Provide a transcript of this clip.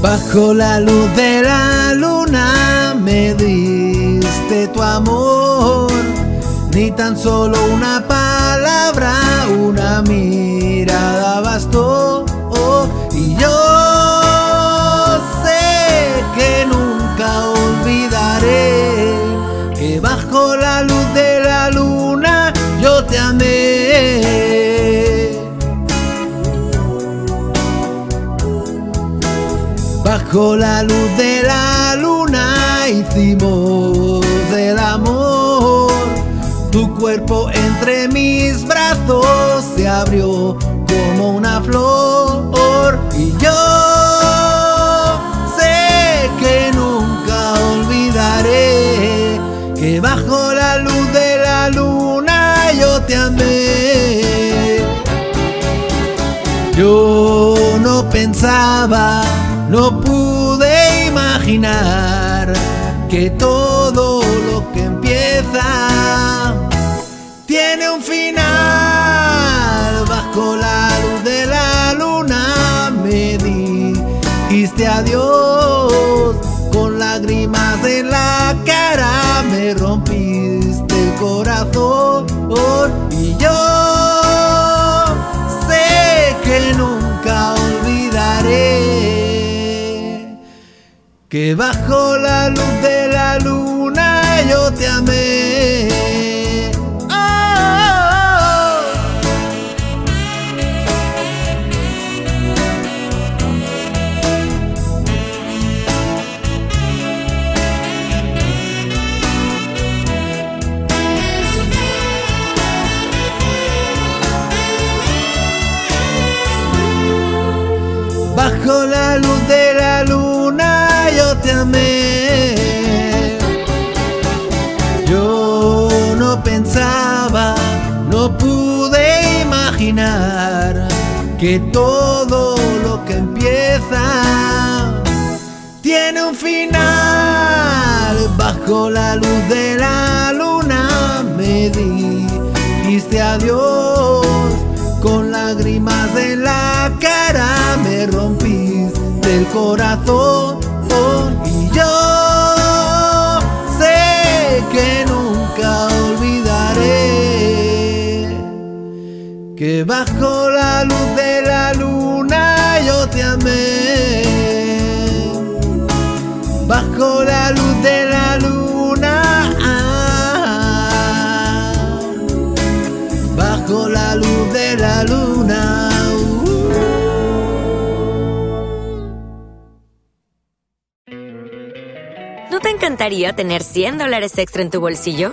Bajo la luz de la luna me diste tu amor, ni tan solo una palabra, una mirada bastó. y yo Bajo la luz de la luna hicimos el amor. Tu cuerpo entre mis brazos se abrió como una flor. Y yo sé que nunca olvidaré que bajo la luz de la luna yo te amé. Yo no pensaba no pude imaginar que todo lo que empieza tiene un final. Bajo la luz de la luna me dijiste adiós. Con lágrimas en la cara me rompiste el corazón. Y yo que bajo la luz de la luna yo te amé. Oh. Bajo la que todo lo que empieza tiene un final. Bajo la luz de la luna me dijiste adiós. Con lágrimas en la cara me rompiste el corazón y yo sé que que bajo la luz de la luna yo te amé. Bajo la luz de la luna. Bajo la luz de la luna. ¿No te encantaría tener 100 dólares extra en tu bolsillo?